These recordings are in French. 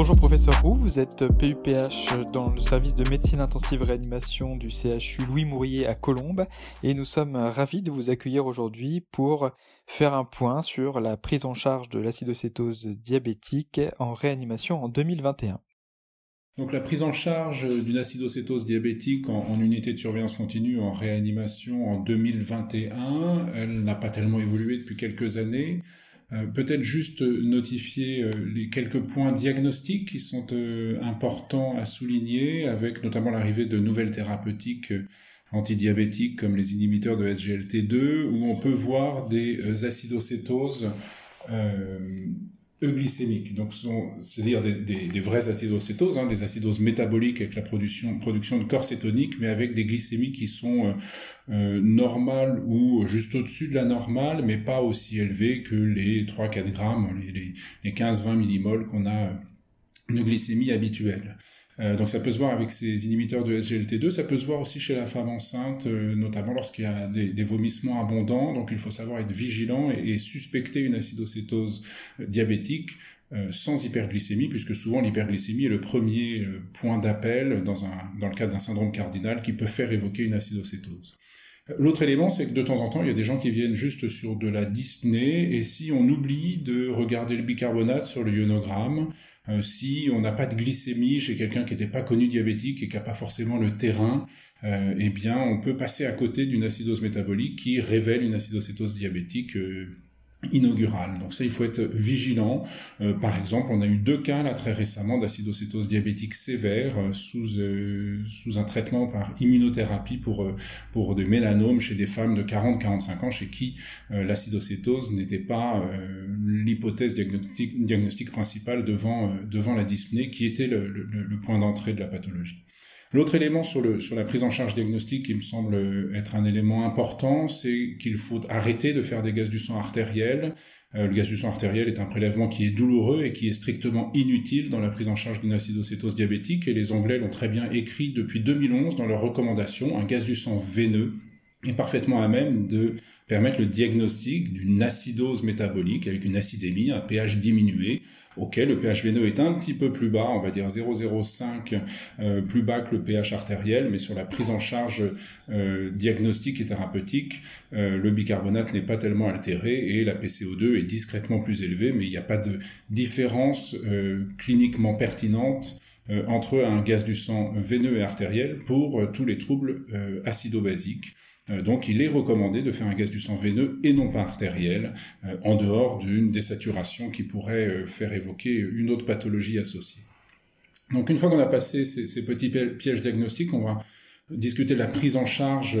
Bonjour professeur Roux, vous êtes PUPH dans le service de médecine intensive réanimation du CHU Louis Mourier à Colombes et nous sommes ravis de vous accueillir aujourd'hui pour faire un point sur la prise en charge de l'acidocétose diabétique en réanimation en 2021. Donc la prise en charge d'une acidocétose diabétique en, unité de surveillance continue en réanimation en 2021, elle n'a pas tellement évolué depuis quelques années. Euh, peut-être juste notifier euh, les quelques points diagnostiques qui sont euh, importants à souligner, avec notamment l'arrivée de nouvelles thérapeutiques antidiabétiques comme les inhibiteurs de SGLT2, où on peut voir des acidocétoses euglycémiques, donc c'est-à-dire des, des, des, vraies acidocétoses, hein, des acidoses métaboliques avec la production, production de corps cétonique, mais avec des glycémies qui sont euh, euh normales ou juste au-dessus de la normale, mais pas aussi élevées que les 3-4 grammes, les, les, les 15-20 millimoles qu'on a euh, de glycémie habituelle. Euh, donc ça peut se voir avec ces inhibiteurs de SGLT2, ça peut se voir aussi chez la femme enceinte, euh, notamment lorsqu'il y a des, vomissements abondants. Donc il faut savoir être vigilant et, suspecter une acidocétose euh, diabétique sans hyperglycémie, puisque souvent l'hyperglycémie est le premier point d'appel dans le cadre d'un syndrome cardinal qui peut faire évoquer une acidocétose. L'autre élément, c'est que de temps en temps, il y a des gens qui viennent juste sur de la dyspnée, et si on oublie de regarder le bicarbonate sur le ionogramme, euh, si on n'a pas de glycémie chez quelqu'un qui n'était pas connu diabétique et qui n'a pas forcément le terrain, euh, eh bien, on peut passer à côté d'une acidose métabolique qui révèle une acidocétose diabétique euh, inaugurale. Donc ça, il faut être vigilant. Euh, par exemple, on a eu deux cas là très récemment d'acidocétose diabétique sévère euh, sous euh, sous un traitement par immunothérapie pour pour des mélanomes chez des femmes de 40-45 ans chez qui l'acidocétose n'était pas l'hypothèse diagnostique, diagnostique principale devant devant la dyspnée qui était le, le, le point d'entrée de la pathologie. L'autre élément sur, la prise en charge diagnostique qui me semble être un élément important, c'est qu'il faut arrêter de faire des gaz du sang artériel. Euh, le gaz du sang artériel est un prélèvement qui est douloureux et qui est strictement inutile dans la prise en charge d'une acidocétose diabétique et les Anglais l'ont très bien écrit depuis 2011 dans leurs recommandations. Un gaz du sang veineux est parfaitement à même de permettre le diagnostic d'une acidose métabolique avec une acidémie, un pH diminué, auquel le pH veineux est un petit peu plus bas, on va dire 0,05 euh, plus bas que le pH artériel, mais sur la prise en charge euh, diagnostique et thérapeutique, euh, le bicarbonate n'est pas tellement altéré et la PCO2 est discrètement plus élevée, mais il n'y a pas de différence cliniquement pertinente entre un gaz du sang veineux et artériel pour tous les troubles acido-basiques. Euh, donc il est recommandé de faire un gaz du sang veineux et non pas artériel, euh, en dehors d'une désaturation qui pourrait euh, faire évoquer une autre pathologie associée. Donc une fois qu'on a passé ces, petits pièges diagnostiques, on va discuter de la prise en charge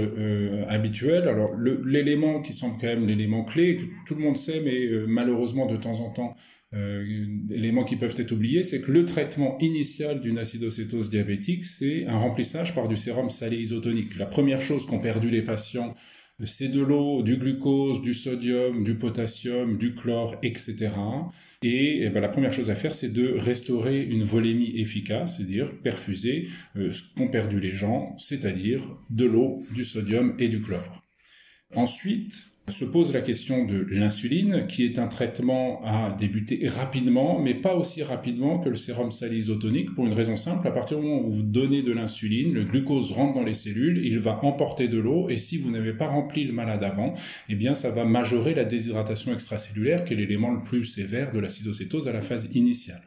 habituelle. Alors l'élément qui semble quand même l'élément clé, que tout le monde sait, mais malheureusement de temps en temps éléments qui peuvent être oubliés, c'est que le traitement initial d'une acidocétose diabétique, c'est un remplissage par du sérum salé isotonique. La première chose qu'ont perdu les patients, c'est de l'eau, du glucose, du sodium, du potassium, du chlore, etc. Et, eh ben, la première chose à faire, c'est de restaurer une volémie efficace, c'est-à-dire perfuser euh, ce qu'ont perdu les gens, c'est-à-dire de l'eau, du sodium et du chlore. Ensuite, se pose la question de l'insuline, qui est un traitement à débuter rapidement, mais pas aussi rapidement que le sérum salé isotonique, pour une raison simple, à partir du moment où vous donnez de l'insuline, le glucose rentre dans les cellules, il va emporter de l'eau, et si vous n'avez pas rempli le malade avant, eh bien ça va majorer la déshydratation extracellulaire, qui est l'élément le plus sévère de l'acidocétose à la phase initiale.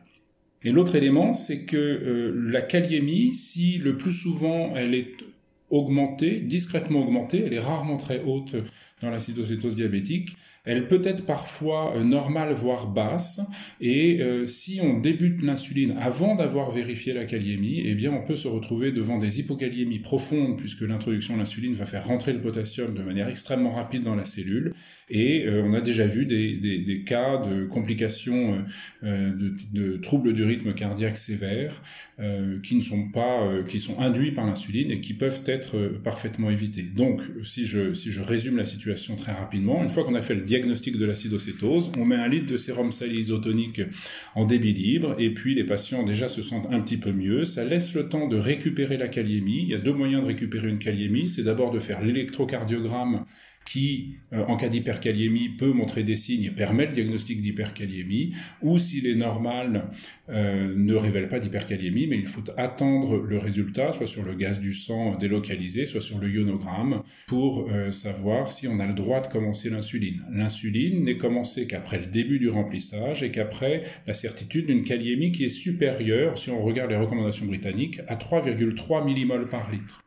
Et l'autre élément, c'est que euh, la kaliémie, si le plus souvent elle est augmentée, discrètement augmentée, elle est rarement très haute dans l'acidocétose diabétique, elle peut être parfois euh, normale, voire basse, et euh, si on débute l'insuline avant d'avoir vérifié la kaliémie, eh bien on peut se retrouver devant des hypokaliémies profondes, puisque l'introduction de l'insuline va faire rentrer le potassium de manière extrêmement rapide dans la cellule, et euh, on a déjà vu des, cas de complications de, de, troubles du rythme cardiaque sévères qui ne sont pas, qui sont induits par l'insuline et qui peuvent être parfaitement évités. Donc, si je, si je résume la situation très rapidement, une fois qu'on a fait le diagnostic de l'acidocétose, on met un litre de sérum salé isotonique en débit libre, et puis les patients déjà se sentent un petit peu mieux. Ça laisse le temps de récupérer la kaliémie. Il y a deux moyens de récupérer une kaliémie. C'est d'abord de faire l'électrocardiogramme qui, euh, en cas d'hyperkaliémie, peut montrer des signes et permet le diagnostic d'hyperkaliémie, ou s'il est normal, euh, ne révèle pas d'hyperkaliémie, mais il faut attendre le résultat, soit sur le gaz du sang délocalisé, soit sur le ionogramme, pour euh, savoir si on a le droit de commencer l'insuline. L'insuline n'est commencée qu'après le début du remplissage et qu'après la certitude d'une kaliémie qui est supérieure, si on regarde les recommandations britanniques, à 3,3 millimoles par litre.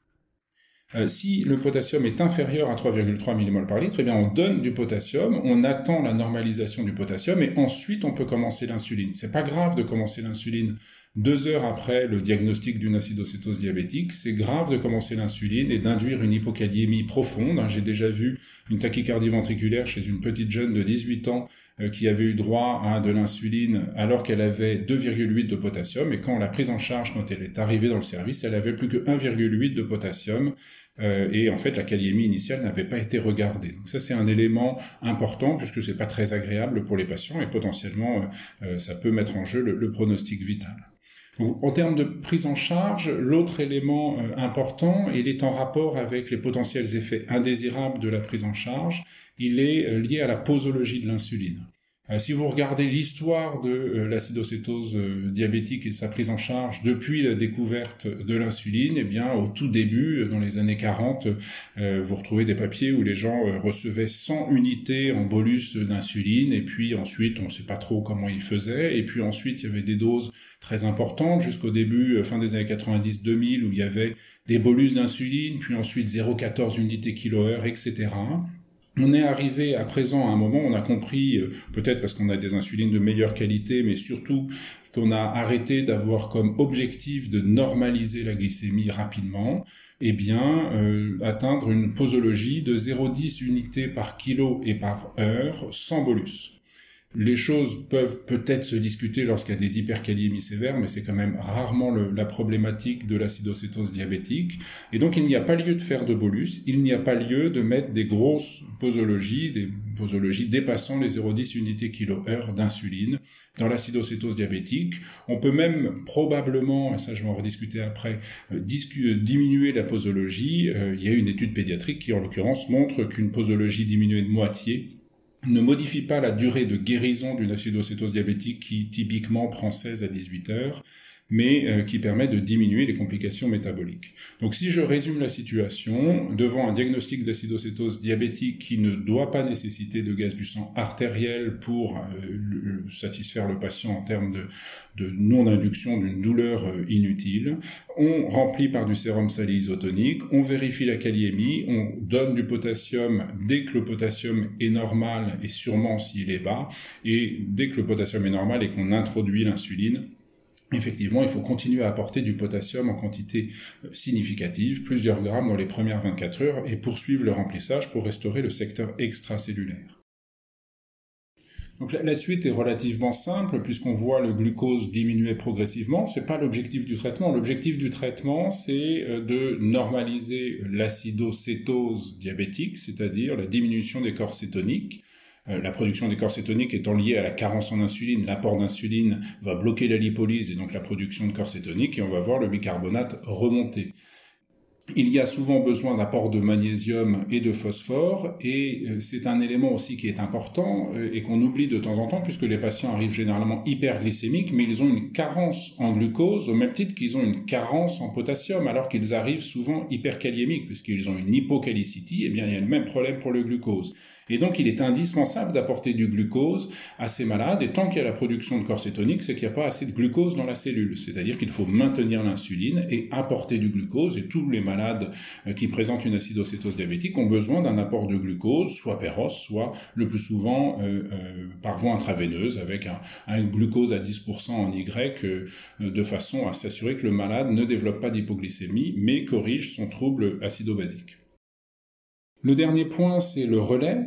Euh, si le potassium est inférieur à 3,3 mmol par litre, eh bien on donne du potassium, on attend la normalisation du potassium et ensuite on peut commencer l'insuline. C'est pas grave de commencer l'insuline deux heures après le diagnostic d'une acidocétose diabétique, c'est grave de commencer l'insuline et d'induire une hypokaliémie profonde. J'ai déjà vu une tachycardie ventriculaire chez une petite jeune de 18 ans qui avait eu droit à de l'insuline alors qu'elle avait 2,8 de potassium et quand la prise en charge quand elle est arrivée dans le service, elle avait plus que 1,8 de potassium euh, et en fait la kaliémie initiale n'avait pas été regardée. Donc ça c'est un élément important puisque c'est pas très agréable pour les patients et potentiellement euh, ça peut mettre en jeu le, pronostic vital. En termes de prise en charge, l'autre élément important, il est en rapport avec les potentiels effets indésirables de la prise en charge, il est euh, lié à la posologie de l'insuline. Euh, si vous regardez l'histoire de euh, l'acidocétose diabétique et sa prise en charge depuis la découverte de l'insuline, eh bien, au tout début, dans les années 40, vous retrouvez des papiers où les gens recevaient 100 unités en bolus d'insuline, et puis ensuite, on ne sait pas trop comment ils faisaient, et puis ensuite, il y avait des doses très importantes jusqu'au début, fin des années 90-2000, où il y avait des bolus d'insuline, puis ensuite 0,14 unités kilo-heure, etc. On est arrivé à présent à un moment, on a compris, euh, peut-être parce qu'on a des insulines de meilleure qualité, mais surtout qu'on a arrêté d'avoir comme objectif de normaliser la glycémie rapidement, eh bien, euh, atteindre une posologie de 0,10 unités par kilo et par heure sans bolus. Les choses peuvent peut-être se discuter lorsqu'il y a des hyperkaliémies sévères, mais c'est quand même rarement la problématique de l'acidocétose diabétique. Et donc il n'y a pas lieu de faire de bolus, il n'y a pas lieu de mettre des grosses posologies, des posologies dépassant les 0,10 unités kilo-heure d'insuline dans l'acidocétose diabétique. On peut même probablement, et ça je vais en rediscuter après, euh, euh, diminuer la posologie. Euh, il y a une étude pédiatrique qui en l'occurrence montre qu'une posologie diminuée de moitié ne modifie pas la durée de guérison d'une acidocétose diabétique qui typiquement prend 16 à 18 heures, mais euh, qui permet de diminuer les complications métaboliques. Donc si je résume la situation, devant un diagnostic d'acidocétose diabétique qui ne doit pas nécessiter de gaz du sang artériel pour euh, satisfaire le patient en termes de, non-induction d'une douleur euh, inutile, on remplit par du sérum salé isotonique, on vérifie la kaliémie, on donne du potassium dès que le potassium est normal et sûrement s'il est bas, et dès que le potassium est normal et qu'on introduit l'insuline, Effectivement, il faut continuer à apporter du potassium en quantité euh, significative, plusieurs grammes dans les premières 24 heures, et poursuivre le remplissage pour restaurer le secteur extracellulaire. Donc la, suite est relativement simple puisqu'on voit le glucose diminuer progressivement. C'est pas l'objectif du traitement. L'objectif du traitement, c'est euh, de normaliser l'acidocétose diabétique, c'est-à-dire la diminution des corps cétoniques la production des corps cétoniques étant liée à la carence en insuline, l'apport d'insuline va bloquer la lipolyse et donc la production de corps cétoniques et on va voir le bicarbonate remonter. Il y a souvent besoin d'apport de magnésium et de phosphore, et euh, c'est un élément aussi qui est important euh, et qu'on oublie de temps en temps, puisque les patients arrivent généralement hyperglycémiques, mais ils ont une carence en glucose, au même titre qu'ils ont une carence en potassium, alors qu'ils arrivent souvent hyperkaliémiques, puisqu'ils ont une hypocalicité, et eh bien il y a le même problème pour le glucose. Et donc, il est indispensable d'apporter du glucose à ces malades. Et tant qu'il y a la production de corps cétonique, c'est qu'il n'y a pas assez de glucose dans la cellule. C'est-à-dire qu'il faut maintenir l'insuline et apporter du glucose. Et tous les malades euh, qui présentent une acidocétose diabétique ont besoin d'un apport de glucose, soit péros, soit le plus souvent euh, euh, par voie intraveineuse, avec un, glucose à 10% en Y, de façon à s'assurer que le malade ne développe pas d'hypoglycémie, mais corrige son trouble acido-basique. Le dernier point, c'est le relais.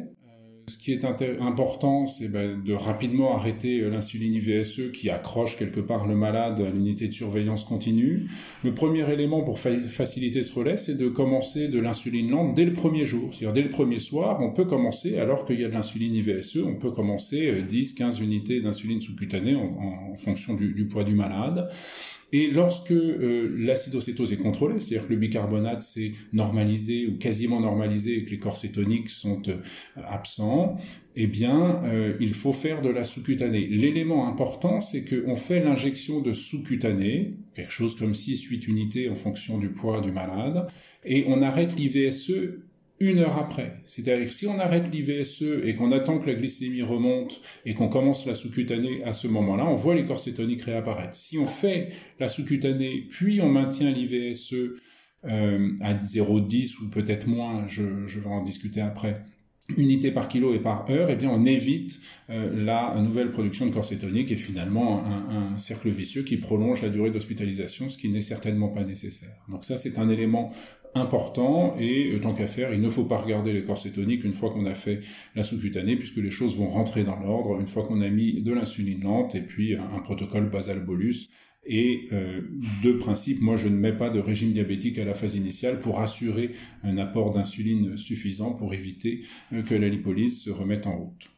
Ce qui est important, c'est ben, de rapidement arrêter euh, l'insuline IVSE qui accroche quelque part le malade à l'unité de surveillance continue. Le premier élément pour faciliter ce relais, c'est de commencer de l'insuline lente dès le premier jour. C'est-à-dire dès le premier soir, on peut commencer, alors qu'il y a de l'insuline IVSE, on peut commencer 10-15 euh, unités d'insuline sous-cutanée en, fonction du poids du malade. Et lorsque euh, l'acidocétose est contrôlée, c'est-à-dire que le bicarbonate s'est normalisé ou quasiment normalisé et que les corps cétoniques sont euh, absents, eh bien, euh, il faut faire de la sous-cutanée. L'élément important, c'est qu'on fait l'injection de sous-cutanée, quelque chose comme 6-8 unités en fonction du poids du malade, et on arrête l'IVSE une heure après. C'est-à-dire que si on arrête l'IVSE et qu'on attend que la glycémie remonte et qu'on commence la sous-cutanée à ce moment-là, on voit les corps cétoniques réapparaître. Si on fait la sous-cutanée, puis on maintient l'IVSE euh, à 0,10 ou peut-être moins, je, je vais en discuter après, unité par kilo et par heure, eh bien on évite euh, la nouvelle production de corps et finalement un, un, cercle vicieux qui prolonge la durée d'hospitalisation, ce qui n'est certainement pas nécessaire. Donc ça c'est un élément important et euh, tant qu'à faire, il ne faut pas regarder les corps cétoniques une fois qu'on a fait la sous-cutanée puisque les choses vont rentrer dans l'ordre une fois qu'on a mis de l'insuline lente et puis un, un protocole basal bolus et euh, deux principes, moi je ne mets pas de régime diabétique à la phase initiale pour assurer un apport d'insuline suffisant pour éviter euh, que la lipolyse se remette en route.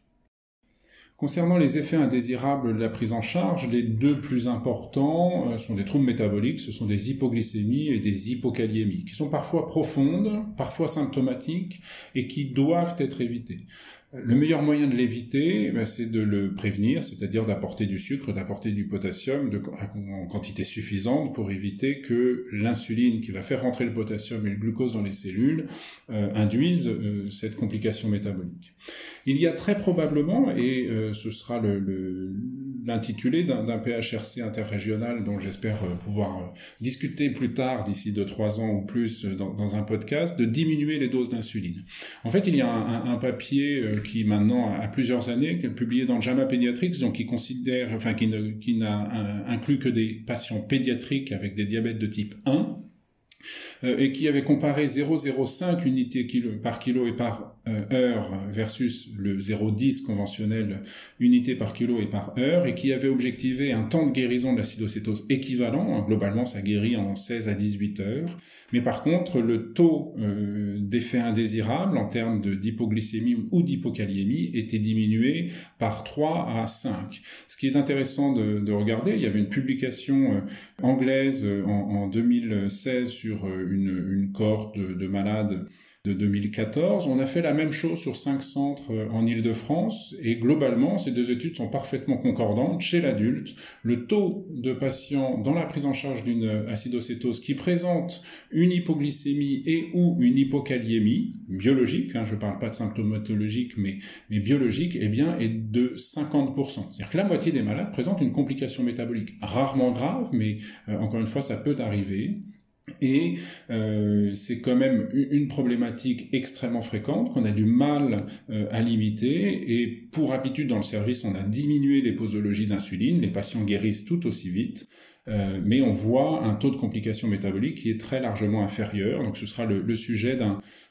Concernant les effets indésirables de la prise en charge, les deux plus importants euh, sont des troubles métaboliques, ce sont des hypoglycémies et des hypokaliémies, qui sont parfois profondes, parfois symptomatiques, et qui doivent être évitées. Le meilleur moyen de l'éviter, ben, c'est de le prévenir, c'est-à-dire d'apporter du sucre, d'apporter du potassium en quantité suffisante pour éviter que l'insuline qui va faire rentrer le potassium et le glucose dans les cellules euh, induise euh, cette complication métabolique. Il y a très probablement, et euh, ce sera l'intitulé d'un PHRC interrégional dont j'espère pouvoir discuter plus tard, d'ici 2-3 ans ou plus, dans, un podcast, de diminuer les doses d'insuline. En fait, il y a un papier qui maintenant a plusieurs années, publié dans le JAMA Pediatrics, donc qui considère, enfin qui, qui n'a inclus que des patients pédiatriques avec des diabètes de type 1, euh, et qui avait comparé 0,05 unités par kilo et par euh, heure versus le 0,10 conventionnel unité par kilo et par heure, et qui avait objectivé un temps de guérison de l'acidocétose équivalent. Globalement, ça guérit en 16 à 18 heures. Mais par contre, le taux euh, d'effet indésirable en termes d'hypoglycémie ou d'hypokaliémie était diminué par 3 à 5. Ce qui est intéressant de, de regarder, il y avait une publication anglaise en, en 2016 sur une, une cohorte de, de malades de 2014. On a fait la même chose sur cinq centres euh, en Ile-de-France et globalement, ces deux études sont parfaitement concordantes. Chez l'adulte, le taux de patients dans la prise en charge d'une acidocétose qui présente une hypoglycémie et ou une hypokaliémie biologique, hein, je ne parle pas de symptomatologique, mais, mais biologique, eh bien, est de 50%. C'est-à-dire que la moitié des malades présentent une complication métabolique rarement grave, mais euh, encore une fois, ça peut arriver. Et euh, c'est quand même une problématique extrêmement fréquente qu'on a du mal euh, à limiter. Et pour habitude dans le service, on a diminué les posologies d'insuline. Les patients guérissent tout aussi vite. Euh, mais on voit un taux de complication métabolique qui est très largement inférieur. Donc ce sera le, sujet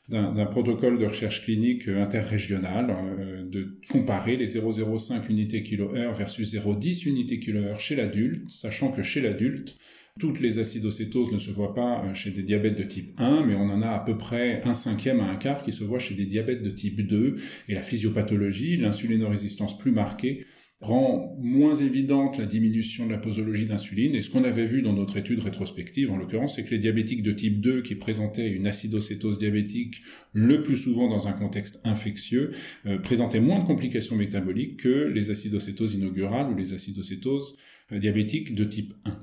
d'un protocole de recherche clinique interrégional, euh, de comparer les 0,05 unités kilo-heure versus 0,10 unités kilo-heure chez l'adulte, sachant que chez l'adulte, toutes les acidocétoses ne se voient pas euh, chez des diabètes de type 1, mais on en a à peu près un cinquième à un quart qui se voit chez des diabètes de type 2. Et la physiopathologie, l'insulinorésistance plus marquée, rend moins évidente la diminution de la posologie d'insuline. Et ce qu'on avait vu dans notre étude rétrospective, en l'occurrence, c'est que les diabétiques de type 2 qui présentaient une acidocétose diabétique le plus souvent dans un contexte infectieux, euh, présentaient moins de complications métaboliques que les acidocétoses inaugurales ou les acidocétoses euh, diabétiques de type 1.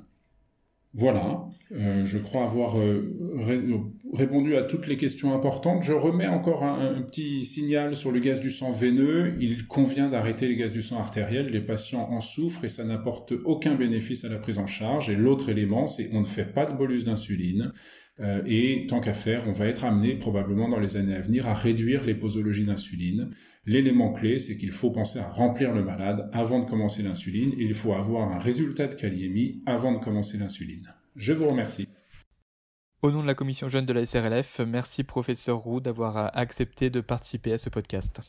Voilà, euh, je crois avoir euh, répondu à toutes les questions importantes. Je remets encore un, un, petit signal sur le gaz du sang veineux. Il convient d'arrêter les gaz du sang artériel. Les patients en souffrent et ça n'apporte aucun bénéfice à la prise en charge. Et l'autre élément, c'est on ne fait pas de bolus d'insuline. Euh, et tant qu'à faire, on va être amené probablement dans les années à venir à réduire les posologies d'insuline. L'élément clé, c'est qu'il faut penser à remplir le malade avant de commencer l'insuline. Il faut avoir un résultat de kaliémie avant de commencer l'insuline. Je vous remercie. Au nom de la commission jeune de la SRLF, merci professeur Roux d'avoir accepté de participer à ce podcast.